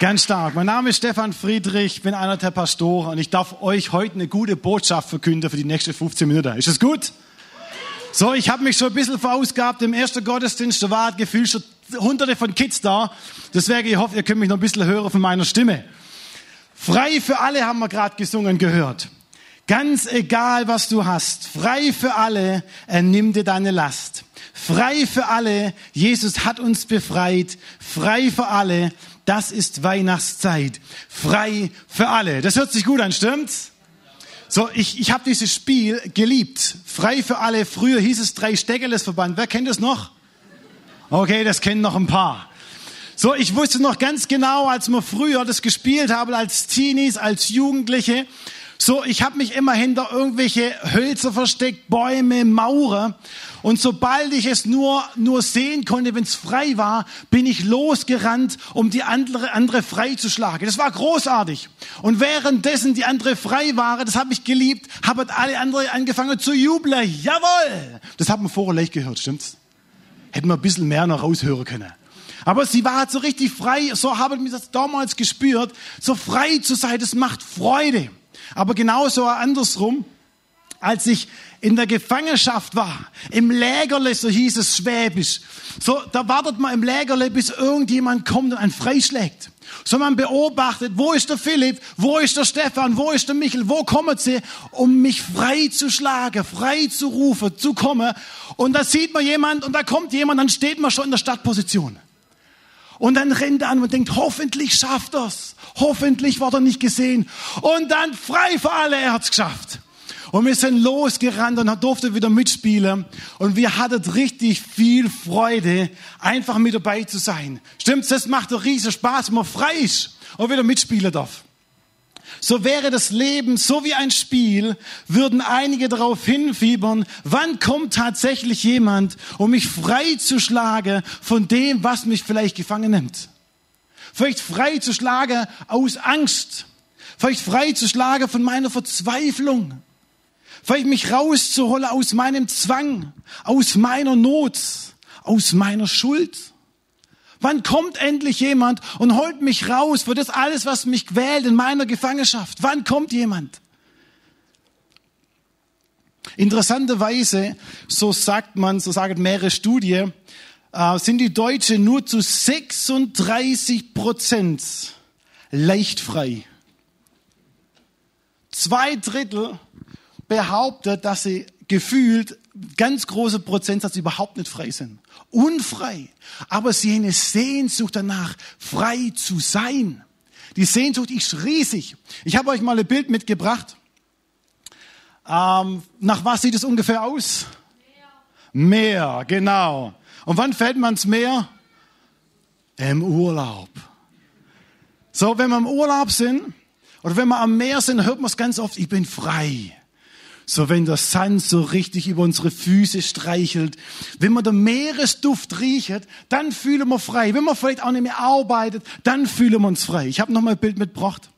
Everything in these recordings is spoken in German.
Ganz stark. Mein Name ist Stefan Friedrich, bin einer der Pastoren und ich darf euch heute eine gute Botschaft verkünden für die nächsten 15 Minuten. Ist das gut? So, ich habe mich schon ein bisschen verausgabt im ersten Gottesdienst. Da war gefühlt schon hunderte von Kids da. Deswegen, ich hoffe, ihr könnt mich noch ein bisschen hören von meiner Stimme. Frei für alle haben wir gerade gesungen gehört. Ganz egal, was du hast. Frei für alle, er nimmt dir deine Last. Frei für alle, Jesus hat uns befreit. Frei für alle, das ist Weihnachtszeit. Frei für alle. Das hört sich gut an, stimmt's? So, ich, ich habe dieses Spiel geliebt. Frei für alle. Früher hieß es drei Steckeles Verband. Wer kennt das noch? Okay, das kennen noch ein paar. So, ich wusste noch ganz genau, als wir früher das gespielt haben, als Teenies, als Jugendliche. So, ich habe mich immer hinter irgendwelche Hölzer versteckt, Bäume, Mauer. Und sobald ich es nur, nur sehen konnte, wenn es frei war, bin ich losgerannt, um die andere, andere frei zu schlagen. Das war großartig. Und währenddessen die andere frei waren, das habe ich geliebt, haben alle anderen angefangen zu jubeln. Jawohl! Das haben wir vorher leicht gehört, stimmt's? Hätten wir ein bisschen mehr noch raushören können. Aber sie war halt so richtig frei, so haben wir das damals gespürt, so frei zu sein, das macht Freude. Aber genauso andersrum, als ich in der Gefangenschaft war, im Lägerle, so hieß es schwäbisch, so, da wartet man im Lägerle, bis irgendjemand kommt und einen freischlägt. So man beobachtet, wo ist der Philipp, wo ist der Stefan, wo ist der Michel, wo kommen sie, um mich frei zu schlagen, frei zu rufen, zu kommen. Und da sieht man jemand und da kommt jemand, dann steht man schon in der Startposition. Und dann rennt er an und denkt, hoffentlich schafft er's. Hoffentlich wird er nicht gesehen. Und dann frei für alle, er hat's geschafft. Und wir sind losgerannt und durfte wieder mitspielen. Und wir hatten richtig viel Freude, einfach mit dabei zu sein. Stimmt's? Das macht doch riesen Spaß, wenn man frei ist und wieder mitspielen darf so wäre das Leben so wie ein Spiel, würden einige darauf hinfiebern, wann kommt tatsächlich jemand, um mich frei von dem, was mich vielleicht gefangen nimmt. Vielleicht frei aus Angst. Vielleicht frei von meiner Verzweiflung. Vielleicht mich rauszuholen aus meinem Zwang, aus meiner Not, aus meiner Schuld. Wann kommt endlich jemand und holt mich raus für das alles, was mich quält in meiner Gefangenschaft? Wann kommt jemand? Interessanterweise, so sagt man, so sagen mehrere Studien, äh, sind die Deutschen nur zu 36 Prozent leicht frei. Zwei Drittel behauptet, dass sie gefühlt ganz große Prozentsatz überhaupt nicht frei sind. Unfrei. Aber sie eine Sehnsucht danach, frei zu sein. Die Sehnsucht ist riesig. Ich habe euch mal ein Bild mitgebracht. Ähm, nach was sieht es ungefähr aus? Meer. Meer, genau. Und wann fällt man ins Meer? Im Urlaub. So, wenn wir im Urlaub sind oder wenn wir am Meer sind, hört man es ganz oft, ich bin frei. So wenn der Sand so richtig über unsere Füße streichelt, wenn man den Meeresduft riecht, dann fühlen wir frei. Wenn man vielleicht auch nicht mehr arbeitet, dann fühlen wir uns frei. Ich habe noch mal ein Bild mitgebracht.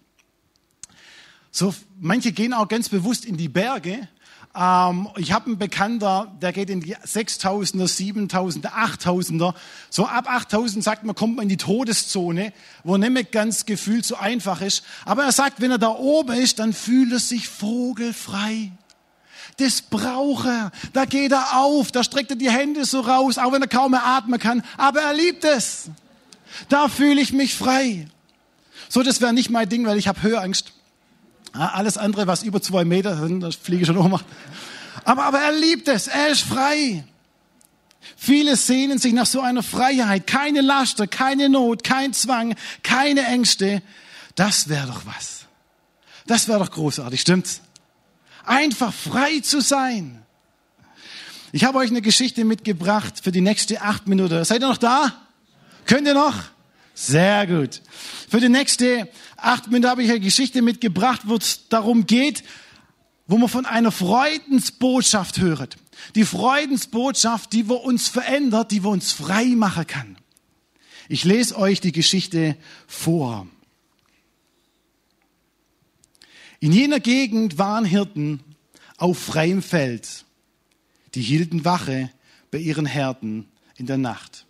So, manche gehen auch ganz bewusst in die Berge. Ähm, ich habe einen Bekannter, der geht in die 6000er, 7000er, 8000er. So ab 8000 sagt man, kommt man in die Todeszone, wo nicht mehr ganz gefühlt so einfach ist. Aber er sagt, wenn er da oben ist, dann fühlt er sich vogelfrei. Das braucht er. Da geht er auf, da streckt er die Hände so raus, auch wenn er kaum mehr atmen kann. Aber er liebt es. Da fühle ich mich frei. So, das wäre nicht mein Ding, weil ich habe Höheangst. Alles andere, was über zwei Meter sind, das fliege ich schon um. Aber, aber er liebt es. Er ist frei. Viele sehnen sich nach so einer Freiheit. Keine Laster, keine Not, kein Zwang, keine Ängste. Das wäre doch was. Das wäre doch großartig, stimmt's? Einfach frei zu sein. Ich habe euch eine Geschichte mitgebracht für die nächste acht Minuten. Seid ihr noch da? Könnt ihr noch? Sehr gut. Für die nächste acht Minuten habe ich eine Geschichte mitgebracht, wo es darum geht, wo man von einer Freudensbotschaft hört. Die Freudensbotschaft, die wo uns verändert, die wo uns frei machen kann. Ich lese euch die Geschichte vor. In jener Gegend waren Hirten auf freiem Feld. Die hielten Wache bei ihren Herden in der Nacht.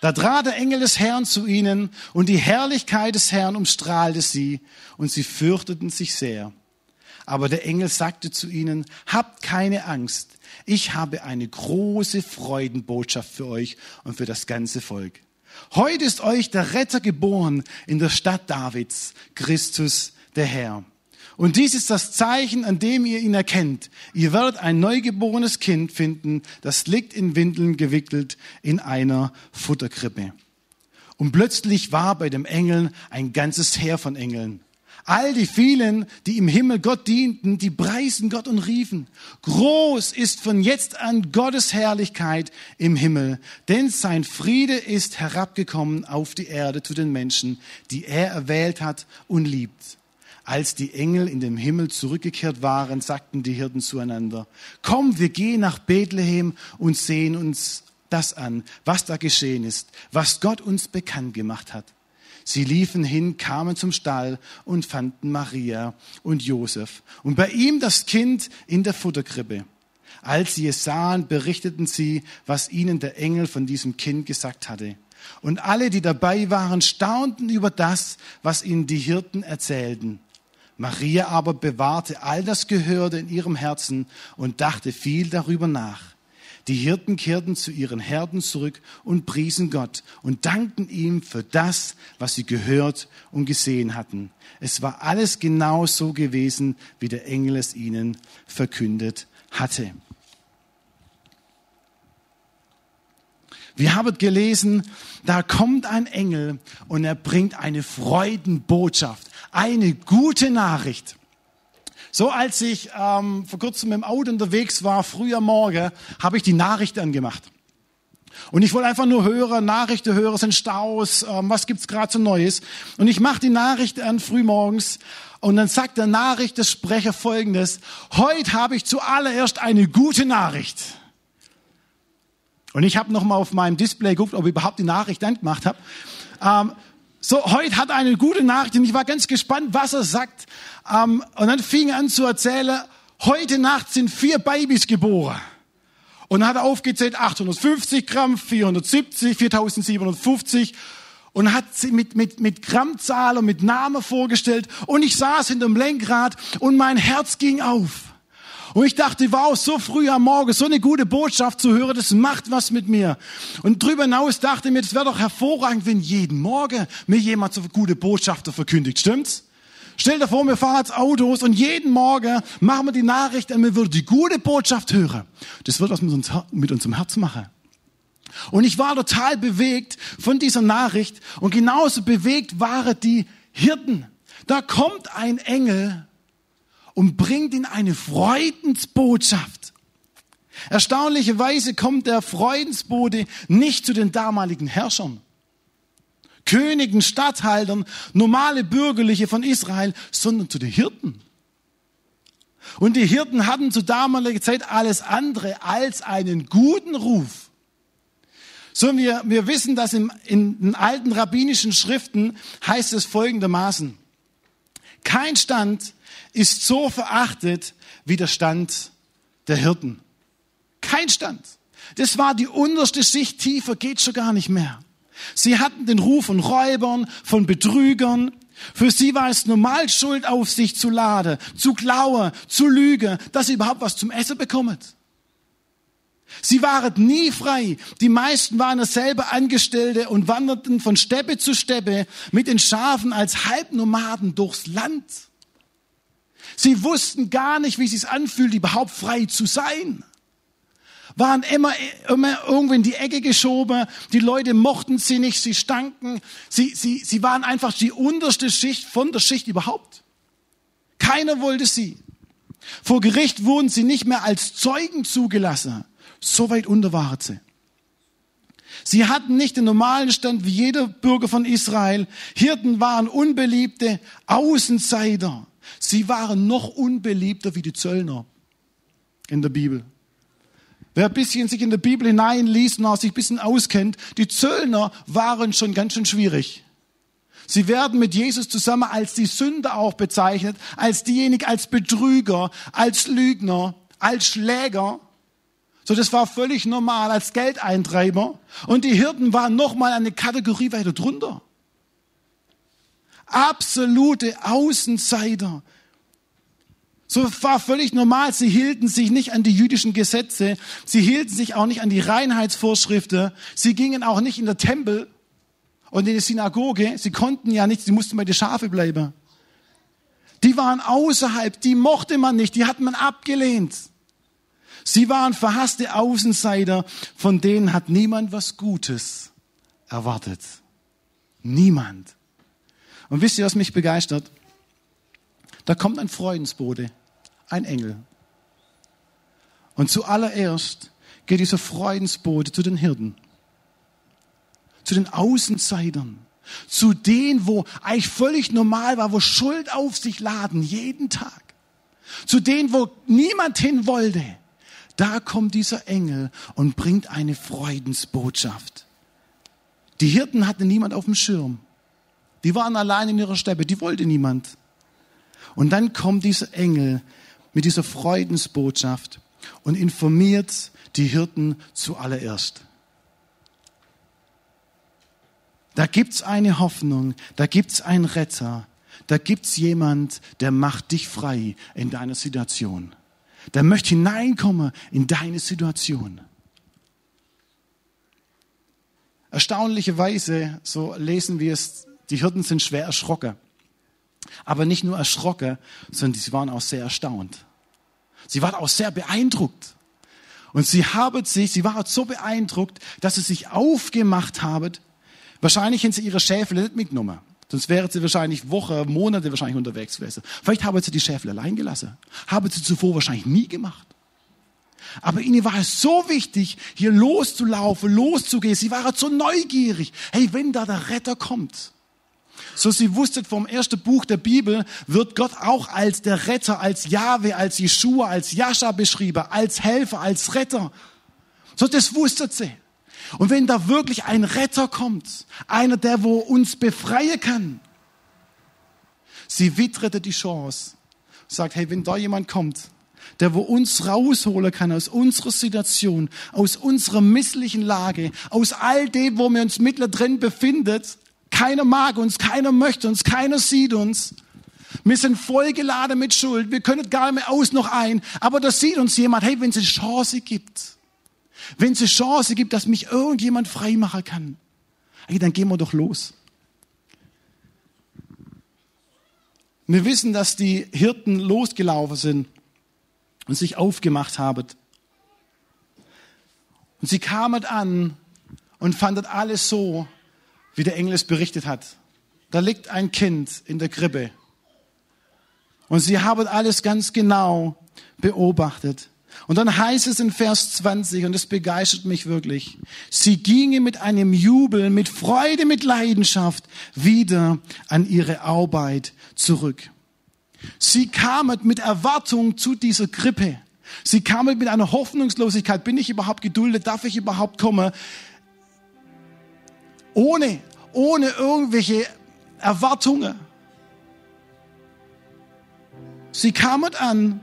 Da trat der Engel des Herrn zu ihnen und die Herrlichkeit des Herrn umstrahlte sie und sie fürchteten sich sehr. Aber der Engel sagte zu ihnen, habt keine Angst, ich habe eine große Freudenbotschaft für euch und für das ganze Volk. Heute ist euch der Retter geboren in der Stadt Davids, Christus der Herr. Und dies ist das Zeichen, an dem ihr ihn erkennt. Ihr werdet ein neugeborenes Kind finden, das liegt in Windeln gewickelt in einer Futterkrippe. Und plötzlich war bei dem Engeln ein ganzes Heer von Engeln. All die vielen, die im Himmel Gott dienten, die preisen Gott und riefen, groß ist von jetzt an Gottes Herrlichkeit im Himmel, denn sein Friede ist herabgekommen auf die Erde zu den Menschen, die er erwählt hat und liebt. Als die Engel in den Himmel zurückgekehrt waren, sagten die Hirten zueinander, komm, wir gehen nach Bethlehem und sehen uns das an, was da geschehen ist, was Gott uns bekannt gemacht hat. Sie liefen hin, kamen zum Stall und fanden Maria und Josef und bei ihm das Kind in der Futterkrippe. Als sie es sahen, berichteten sie, was ihnen der Engel von diesem Kind gesagt hatte. Und alle, die dabei waren, staunten über das, was ihnen die Hirten erzählten. Maria aber bewahrte all das Gehörte in ihrem Herzen und dachte viel darüber nach. Die Hirten kehrten zu ihren Herden zurück und priesen Gott und dankten ihm für das, was sie gehört und gesehen hatten. Es war alles genau so gewesen, wie der Engel es ihnen verkündet hatte. Wir haben gelesen, da kommt ein Engel und er bringt eine Freudenbotschaft eine gute Nachricht. So als ich ähm, vor kurzem im Auto unterwegs war, früher Morgen, habe ich die Nachricht angemacht. Und ich wollte einfach nur hören, Nachrichten hören, sind Staus, ähm, was gibt's gerade so Neues. Und ich mache die Nachricht an frühmorgens und dann sagt der Nachrichtensprecher folgendes, heute habe ich zuallererst eine gute Nachricht. Und ich habe nochmal auf meinem Display geguckt, ob ich überhaupt die Nachricht angemacht habe. Ähm, so, heute hat er eine gute Nachricht und ich war ganz gespannt, was er sagt. Ähm, und dann fing er an zu erzählen, heute Nacht sind vier Babys geboren. Und dann hat er aufgezählt 850 Gramm, 470, 4750 und hat sie mit, mit, mit Grammzahl und mit Namen vorgestellt. Und ich saß hinter dem Lenkrad und mein Herz ging auf. Und ich dachte, wow, so früh am Morgen, so eine gute Botschaft zu hören, das macht was mit mir. Und drüber hinaus dachte ich mir, das wäre doch hervorragend, wenn jeden Morgen mir jemand so gute Botschaften verkündigt, stimmt's? Stell dir vor, wir fahren als Autos und jeden Morgen machen wir die Nachricht und wir würden die gute Botschaft hören. Das wird was mit, uns, mit unserem Herz machen. Und ich war total bewegt von dieser Nachricht und genauso bewegt waren die Hirten. Da kommt ein Engel und bringt ihnen eine Freudensbotschaft. Erstaunlicherweise kommt der Freudensbote nicht zu den damaligen Herrschern, Königen, Statthaltern, normale Bürgerliche von Israel, sondern zu den Hirten. Und die Hirten hatten zu damaliger Zeit alles andere als einen guten Ruf. So, wir, wir wissen, dass im, in den alten rabbinischen Schriften heißt es folgendermaßen. Kein Stand ist so verachtet wie der Stand der Hirten. Kein Stand. Das war die unterste Schicht, tiefer geht schon gar nicht mehr. Sie hatten den Ruf von Räubern, von Betrügern. Für sie war es normal, Schuld auf sich zu laden, zu klauen, zu lügen, dass sie überhaupt was zum Essen bekommen. Sie waren nie frei. Die meisten waren selber Angestellte und wanderten von Steppe zu Steppe mit den Schafen als Halbnomaden durchs Land. Sie wussten gar nicht, wie es sich anfühlt, überhaupt frei zu sein. Waren immer, immer irgendwo in die Ecke geschoben. Die Leute mochten sie nicht, sie stanken. Sie, sie, sie waren einfach die unterste Schicht von der Schicht überhaupt. Keiner wollte sie. Vor Gericht wurden sie nicht mehr als Zeugen zugelassen. So weit unter waren sie. Sie hatten nicht den normalen Stand wie jeder Bürger von Israel. Hirten waren unbeliebte Außenseiter. Sie waren noch unbeliebter wie die Zöllner in der Bibel. Wer ein bisschen sich in der Bibel hineinliest und sich ein bisschen auskennt, die Zöllner waren schon ganz schön schwierig. Sie werden mit Jesus zusammen als die Sünder auch bezeichnet, als diejenigen, als Betrüger, als Lügner, als Schläger. So, das war völlig normal als Geldeintreiber. Und die Hirten waren nochmal eine Kategorie weiter drunter. Absolute Außenseiter. So war völlig normal. Sie hielten sich nicht an die jüdischen Gesetze. Sie hielten sich auch nicht an die Reinheitsvorschriften. Sie gingen auch nicht in den Tempel und in die Synagoge. Sie konnten ja nicht, sie mussten bei den Schafe bleiben. Die waren außerhalb, die mochte man nicht, die hat man abgelehnt. Sie waren verhasste Außenseiter, von denen hat niemand was Gutes erwartet. Niemand. Und wisst ihr, was mich begeistert? Da kommt ein Freudensbote, ein Engel. Und zuallererst geht dieser Freudensbote zu den Hirten, zu den Außenseitern, zu denen, wo eigentlich völlig normal war, wo Schuld auf sich laden, jeden Tag. Zu denen, wo niemand hin wollte. Da kommt dieser Engel und bringt eine Freudensbotschaft. Die Hirten hatten niemand auf dem Schirm. Die waren allein in ihrer Steppe, die wollte niemand. Und dann kommt dieser Engel mit dieser Freudensbotschaft und informiert die Hirten zuallererst. Da gibt's eine Hoffnung, da gibt's einen Retter, da gibt's jemand, der macht dich frei in deiner Situation. Der möchte hineinkommen in deine Situation. Erstaunlicherweise, so lesen wir es, die Hirten sind schwer erschrocken. Aber nicht nur erschrocken, sondern sie waren auch sehr erstaunt. Sie waren auch sehr beeindruckt. Und sie haben sich, sie waren so beeindruckt, dass sie sich aufgemacht haben. Wahrscheinlich haben sie ihre Schäfle nicht mitgenommen. Sonst wären sie wahrscheinlich Wochen, Monate wahrscheinlich unterwegs gewesen. Vielleicht haben sie die Schäfle allein gelassen. Haben sie zuvor wahrscheinlich nie gemacht. Aber ihnen war es so wichtig, hier loszulaufen, loszugehen. Sie waren so neugierig. Hey, wenn da der Retter kommt, so sie wusstet vom ersten Buch der Bibel, wird Gott auch als der Retter, als Jahwe, als Jeshua, als Jascha beschrieben, als Helfer, als Retter. So das wusstet sie. Und wenn da wirklich ein Retter kommt, einer, der wo uns befreien kann, sie witterte die Chance, sagt, hey, wenn da jemand kommt, der wo uns rausholen kann aus unserer Situation, aus unserer misslichen Lage, aus all dem, wo wir uns mittendrin befindet, keiner mag uns, keiner möchte uns, keiner sieht uns. Wir sind vollgeladen mit Schuld, wir können gar nicht mehr aus noch ein, aber da sieht uns jemand, hey, wenn es eine Chance gibt, wenn es eine Chance gibt, dass mich irgendjemand frei machen kann, hey, dann gehen wir doch los. Wir wissen, dass die Hirten losgelaufen sind und sich aufgemacht haben. Und sie kamen an und fanden alles so, wie der Engel es berichtet hat. Da liegt ein Kind in der Krippe. Und sie haben alles ganz genau beobachtet. Und dann heißt es in Vers 20, und das begeistert mich wirklich, sie gingen mit einem Jubel, mit Freude, mit Leidenschaft wieder an ihre Arbeit zurück. Sie kamen mit Erwartung zu dieser Krippe. Sie kamen mit einer Hoffnungslosigkeit. Bin ich überhaupt geduldet? Darf ich überhaupt kommen? Ohne, ohne irgendwelche Erwartungen. Sie kamen an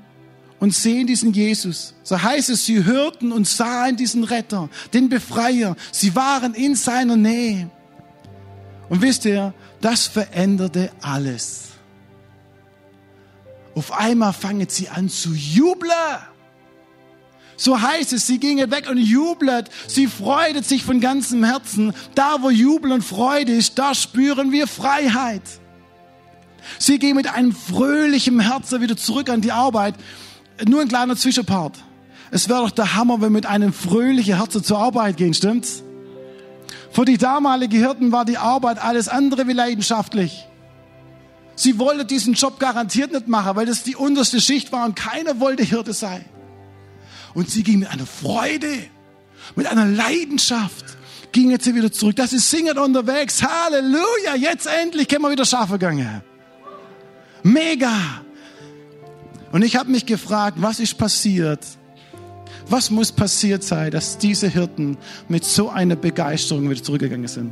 und sehen diesen Jesus. So heißt es, sie hörten und sahen diesen Retter, den Befreier. Sie waren in seiner Nähe. Und wisst ihr, das veränderte alles. Auf einmal fangen sie an zu jubeln. So heißt es, sie gingen weg und jubelt. Sie freudet sich von ganzem Herzen. Da, wo Jubel und Freude ist, da spüren wir Freiheit. Sie gehen mit einem fröhlichen Herzen wieder zurück an die Arbeit. Nur ein kleiner Zwischenpart. Es wäre doch der Hammer, wenn wir mit einem fröhlichen Herzen zur Arbeit gehen, stimmt's? Für die damaligen Hirten war die Arbeit alles andere wie leidenschaftlich. Sie wollten diesen Job garantiert nicht machen, weil das die unterste Schicht war und keiner wollte Hirte sein. Und sie ging mit einer Freude, mit einer Leidenschaft, ging jetzt wieder zurück. Das ist singend unterwegs. Halleluja, jetzt endlich können wir wieder schaffen gegangen. Mega. Und ich habe mich gefragt, was ist passiert? Was muss passiert sein, dass diese Hirten mit so einer Begeisterung wieder zurückgegangen sind?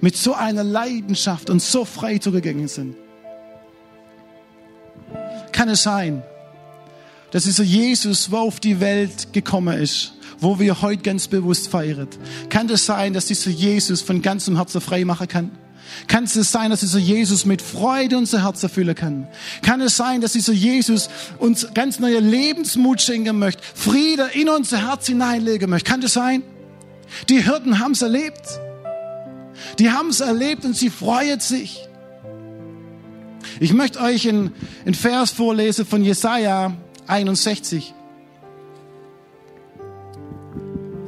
Mit so einer Leidenschaft und so frei zurückgegangen sind? Kann es sein, dass dieser Jesus, wo auf die Welt gekommen ist, wo wir heute ganz bewusst feiern? Kann es das sein, dass dieser Jesus von ganzem Herzen frei machen kann? Kann es sein, dass dieser Jesus mit Freude unser Herz erfüllen kann? Kann es sein, dass dieser Jesus uns ganz neue Lebensmut schenken möchte, Friede in unser Herz hineinlegen möchte? Kann das sein? Die Hirten haben es erlebt. Die haben es erlebt und sie freuen sich. Ich möchte euch einen Vers vorlesen von Jesaja 61.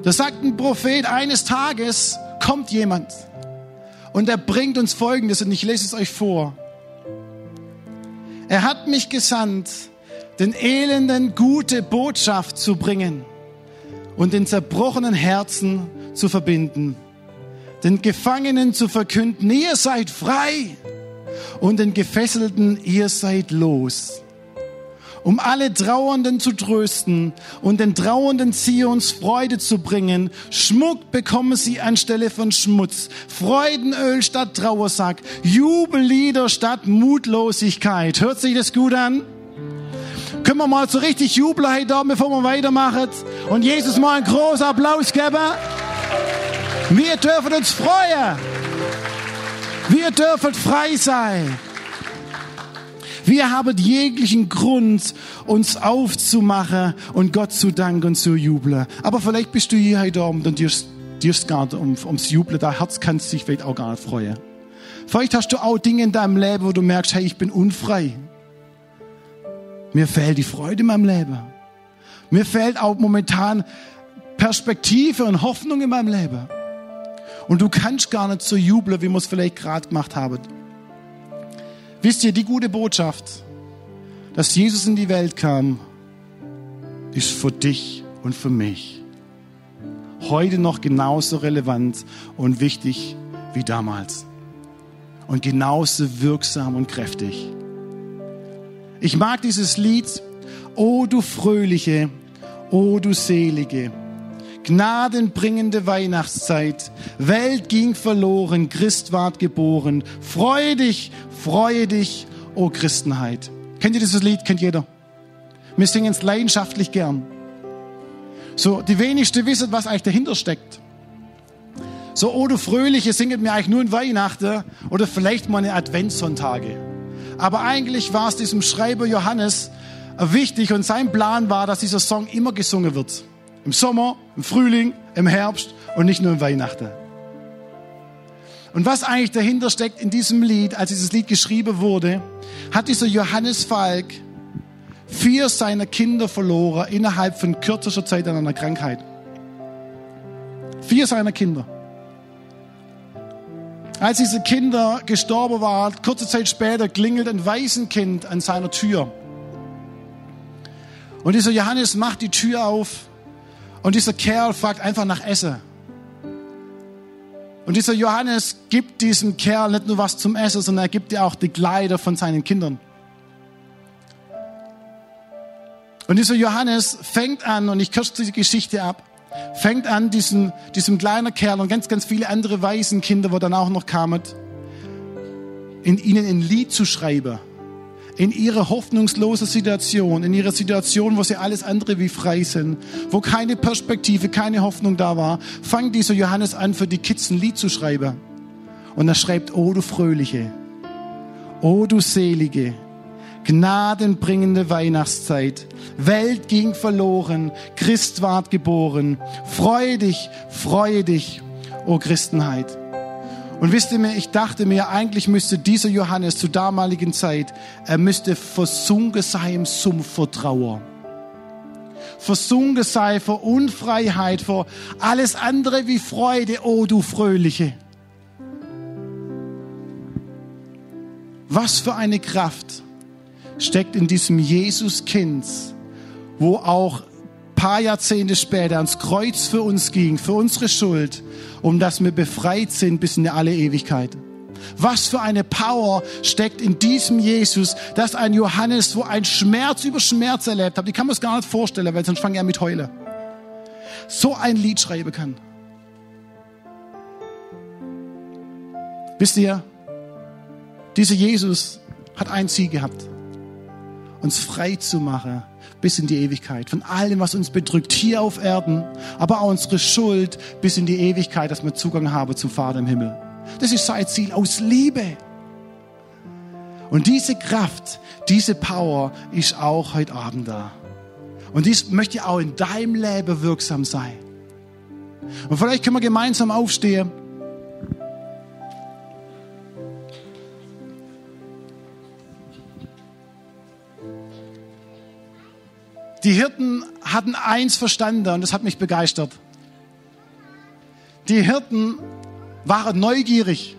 Da sagt ein Prophet, eines Tages kommt jemand und er bringt uns Folgendes und ich lese es euch vor. Er hat mich gesandt, den Elenden gute Botschaft zu bringen und den zerbrochenen Herzen zu verbinden, den Gefangenen zu verkünden, ihr seid frei und den Gefesselten, ihr seid los um alle Trauernden zu trösten und den Trauernden Zions Freude zu bringen. Schmuck bekommen sie anstelle von Schmutz, Freudenöl statt Trauersack, Jubellieder statt Mutlosigkeit. Hört sich das gut an? Können wir mal so richtig jubeln heute Abend, bevor wir weitermachen und Jesus mal einen großen Applaus geben? Wir dürfen uns freuen. Wir dürfen frei sein. Wir haben jeglichen Grund, uns aufzumachen und Gott zu danken und zu jubeln. Aber vielleicht bist du hier heute Abend und dir, dir ist gar nicht um, ums Jubeln, dein Herz kann sich vielleicht auch gar nicht freuen. Vielleicht hast du auch Dinge in deinem Leben, wo du merkst, hey, ich bin unfrei. Mir fehlt die Freude in meinem Leben. Mir fehlt auch momentan Perspektive und Hoffnung in meinem Leben. Und du kannst gar nicht so jubeln, wie wir es vielleicht gerade gemacht haben. Wisst ihr, die gute Botschaft, dass Jesus in die Welt kam, ist für dich und für mich heute noch genauso relevant und wichtig wie damals. Und genauso wirksam und kräftig. Ich mag dieses Lied, O du fröhliche, O du selige, gnadenbringende Weihnachtszeit. Welt ging verloren, Christ ward geboren. Freu dich, freue dich, o Christenheit. Kennt ihr dieses Lied? Kennt jeder. Wir singen es leidenschaftlich gern. So, die wenigste wissen, was eigentlich dahinter steckt. So, oh du Fröhliche, singet mir eigentlich nur in Weihnachten oder vielleicht mal in Adventssonntage. Aber eigentlich war es diesem Schreiber Johannes wichtig und sein Plan war, dass dieser Song immer gesungen wird. Im Sommer, im Frühling, im Herbst und nicht nur im Weihnachten. Und was eigentlich dahinter steckt in diesem Lied, als dieses Lied geschrieben wurde, hat dieser Johannes Falk vier seiner Kinder verloren innerhalb von kürzester Zeit an einer Krankheit. Vier seiner Kinder. Als diese Kinder gestorben waren, kurze Zeit später klingelt ein Waisenkind an seiner Tür. Und dieser Johannes macht die Tür auf und dieser Kerl fragt einfach nach Essen. Und dieser Johannes gibt diesem Kerl nicht nur was zum Essen, sondern er gibt dir auch die Kleider von seinen Kindern. Und dieser Johannes fängt an, und ich kürze die Geschichte ab, fängt an, diesem, diesem kleinen Kerl und ganz, ganz viele andere Waisenkinder, wo dann auch noch kamen, in ihnen ein Lied zu schreiben in ihrer hoffnungslosen Situation, in ihrer Situation, wo sie alles andere wie frei sind, wo keine Perspektive, keine Hoffnung da war, fängt dieser Johannes an, für die Kids ein Lied zu schreiben. Und er schreibt, oh du Fröhliche, oh du Selige, gnadenbringende Weihnachtszeit. Welt ging verloren, Christ ward geboren. Freue dich, freue dich, o Christenheit. Und wisst ihr mir, ich dachte mir, eigentlich müsste dieser Johannes zur damaligen Zeit, er müsste versunken sein im Sumpf vor Trauer. Versunken sein vor Unfreiheit, vor alles andere wie Freude, oh du Fröhliche. Was für eine Kraft steckt in diesem Jesus-Kind, wo auch paar Jahrzehnte später ans Kreuz für uns ging, für unsere Schuld, um dass wir befreit sind bis in alle Ewigkeit. Was für eine Power steckt in diesem Jesus, dass ein Johannes, wo ein Schmerz über Schmerz erlebt hat, die kann man es gar nicht vorstellen, weil sonst fange er mit Heule, so ein Lied schreiben kann. Wisst ihr, dieser Jesus hat ein Ziel gehabt. uns frei zu machen bis in die Ewigkeit. Von allem, was uns bedrückt, hier auf Erden, aber auch unsere Schuld bis in die Ewigkeit, dass wir Zugang haben zum Vater im Himmel. Das ist sein Ziel aus Liebe. Und diese Kraft, diese Power ist auch heute Abend da. Und dies möchte auch in deinem Leben wirksam sein. Und vielleicht können wir gemeinsam aufstehen. Die Hirten hatten eins verstanden und das hat mich begeistert. Die Hirten waren neugierig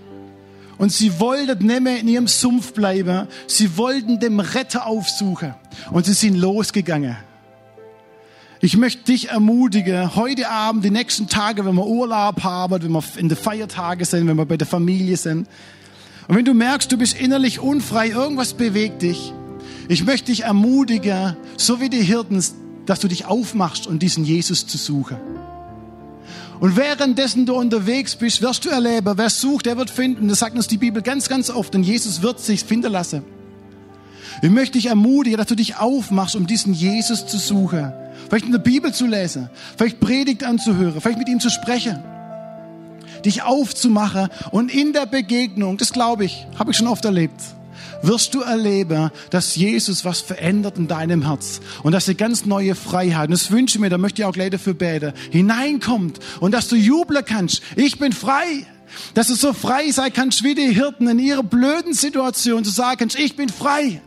und sie wollten nicht mehr in ihrem Sumpf bleiben. Sie wollten dem Retter aufsuchen und sie sind losgegangen. Ich möchte dich ermutigen, heute Abend, die nächsten Tage, wenn wir Urlaub haben, wenn wir in den Feiertagen sind, wenn wir bei der Familie sind. Und wenn du merkst, du bist innerlich unfrei, irgendwas bewegt dich, ich möchte dich ermutigen, so wie die Hirten, dass du dich aufmachst, um diesen Jesus zu suchen. Und währenddessen du unterwegs bist, wirst du erleben, wer sucht, der wird finden. Das sagt uns die Bibel ganz, ganz oft. Denn Jesus wird sich finden lassen. Ich möchte dich ermutigen, dass du dich aufmachst, um diesen Jesus zu suchen. Vielleicht in der Bibel zu lesen, vielleicht Predigt anzuhören, vielleicht mit ihm zu sprechen. Dich aufzumachen und in der Begegnung, das glaube ich, habe ich schon oft erlebt, wirst du erleben, dass Jesus was verändert in deinem Herz und dass eine ganz neue Freiheit, und das wünsche ich mir, da möchte ich auch gleich dafür beten, hineinkommt und dass du jubeln kannst. Ich bin frei. Dass du so frei sein kannst wie die Hirten in ihrer blöden Situation, zu sagen ich bin frei.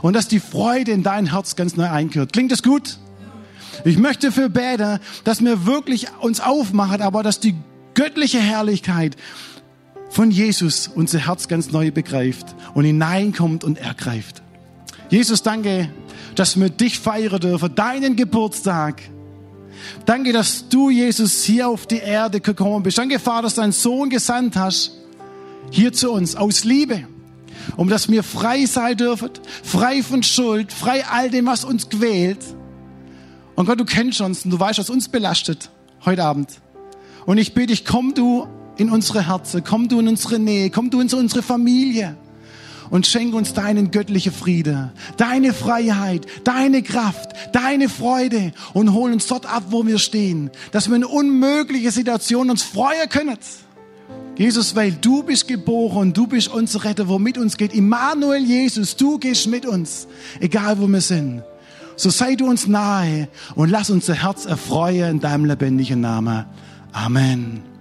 Und dass die Freude in dein Herz ganz neu einkehrt. Klingt das gut? Ich möchte für beten, dass wir wirklich uns aufmachen, aber dass die göttliche Herrlichkeit von Jesus unser Herz ganz neu begreift und hineinkommt und ergreift. Jesus, danke, dass wir dich feiern dürfen, deinen Geburtstag. Danke, dass du, Jesus, hier auf die Erde gekommen bist. Danke, Vater, dass du deinen Sohn gesandt hast, hier zu uns, aus Liebe, um dass wir frei sein dürfen, frei von Schuld, frei all dem, was uns quält. Und Gott, du kennst uns und du weißt, was uns belastet heute Abend. Und ich bitte dich, komm du in unsere Herzen, komm du in unsere Nähe, komm du in unsere Familie und schenk uns deinen göttlichen Friede, deine Freiheit, deine Kraft, deine Freude und hol uns dort ab, wo wir stehen, dass wir in unmögliche Situationen uns freuen können. Jesus, weil du bist geboren und du bist unser Retter, wo mit uns geht. Immanuel Jesus, du gehst mit uns, egal wo wir sind. So sei du uns nahe und lass unser Herz erfreuen in deinem lebendigen Namen. Amen.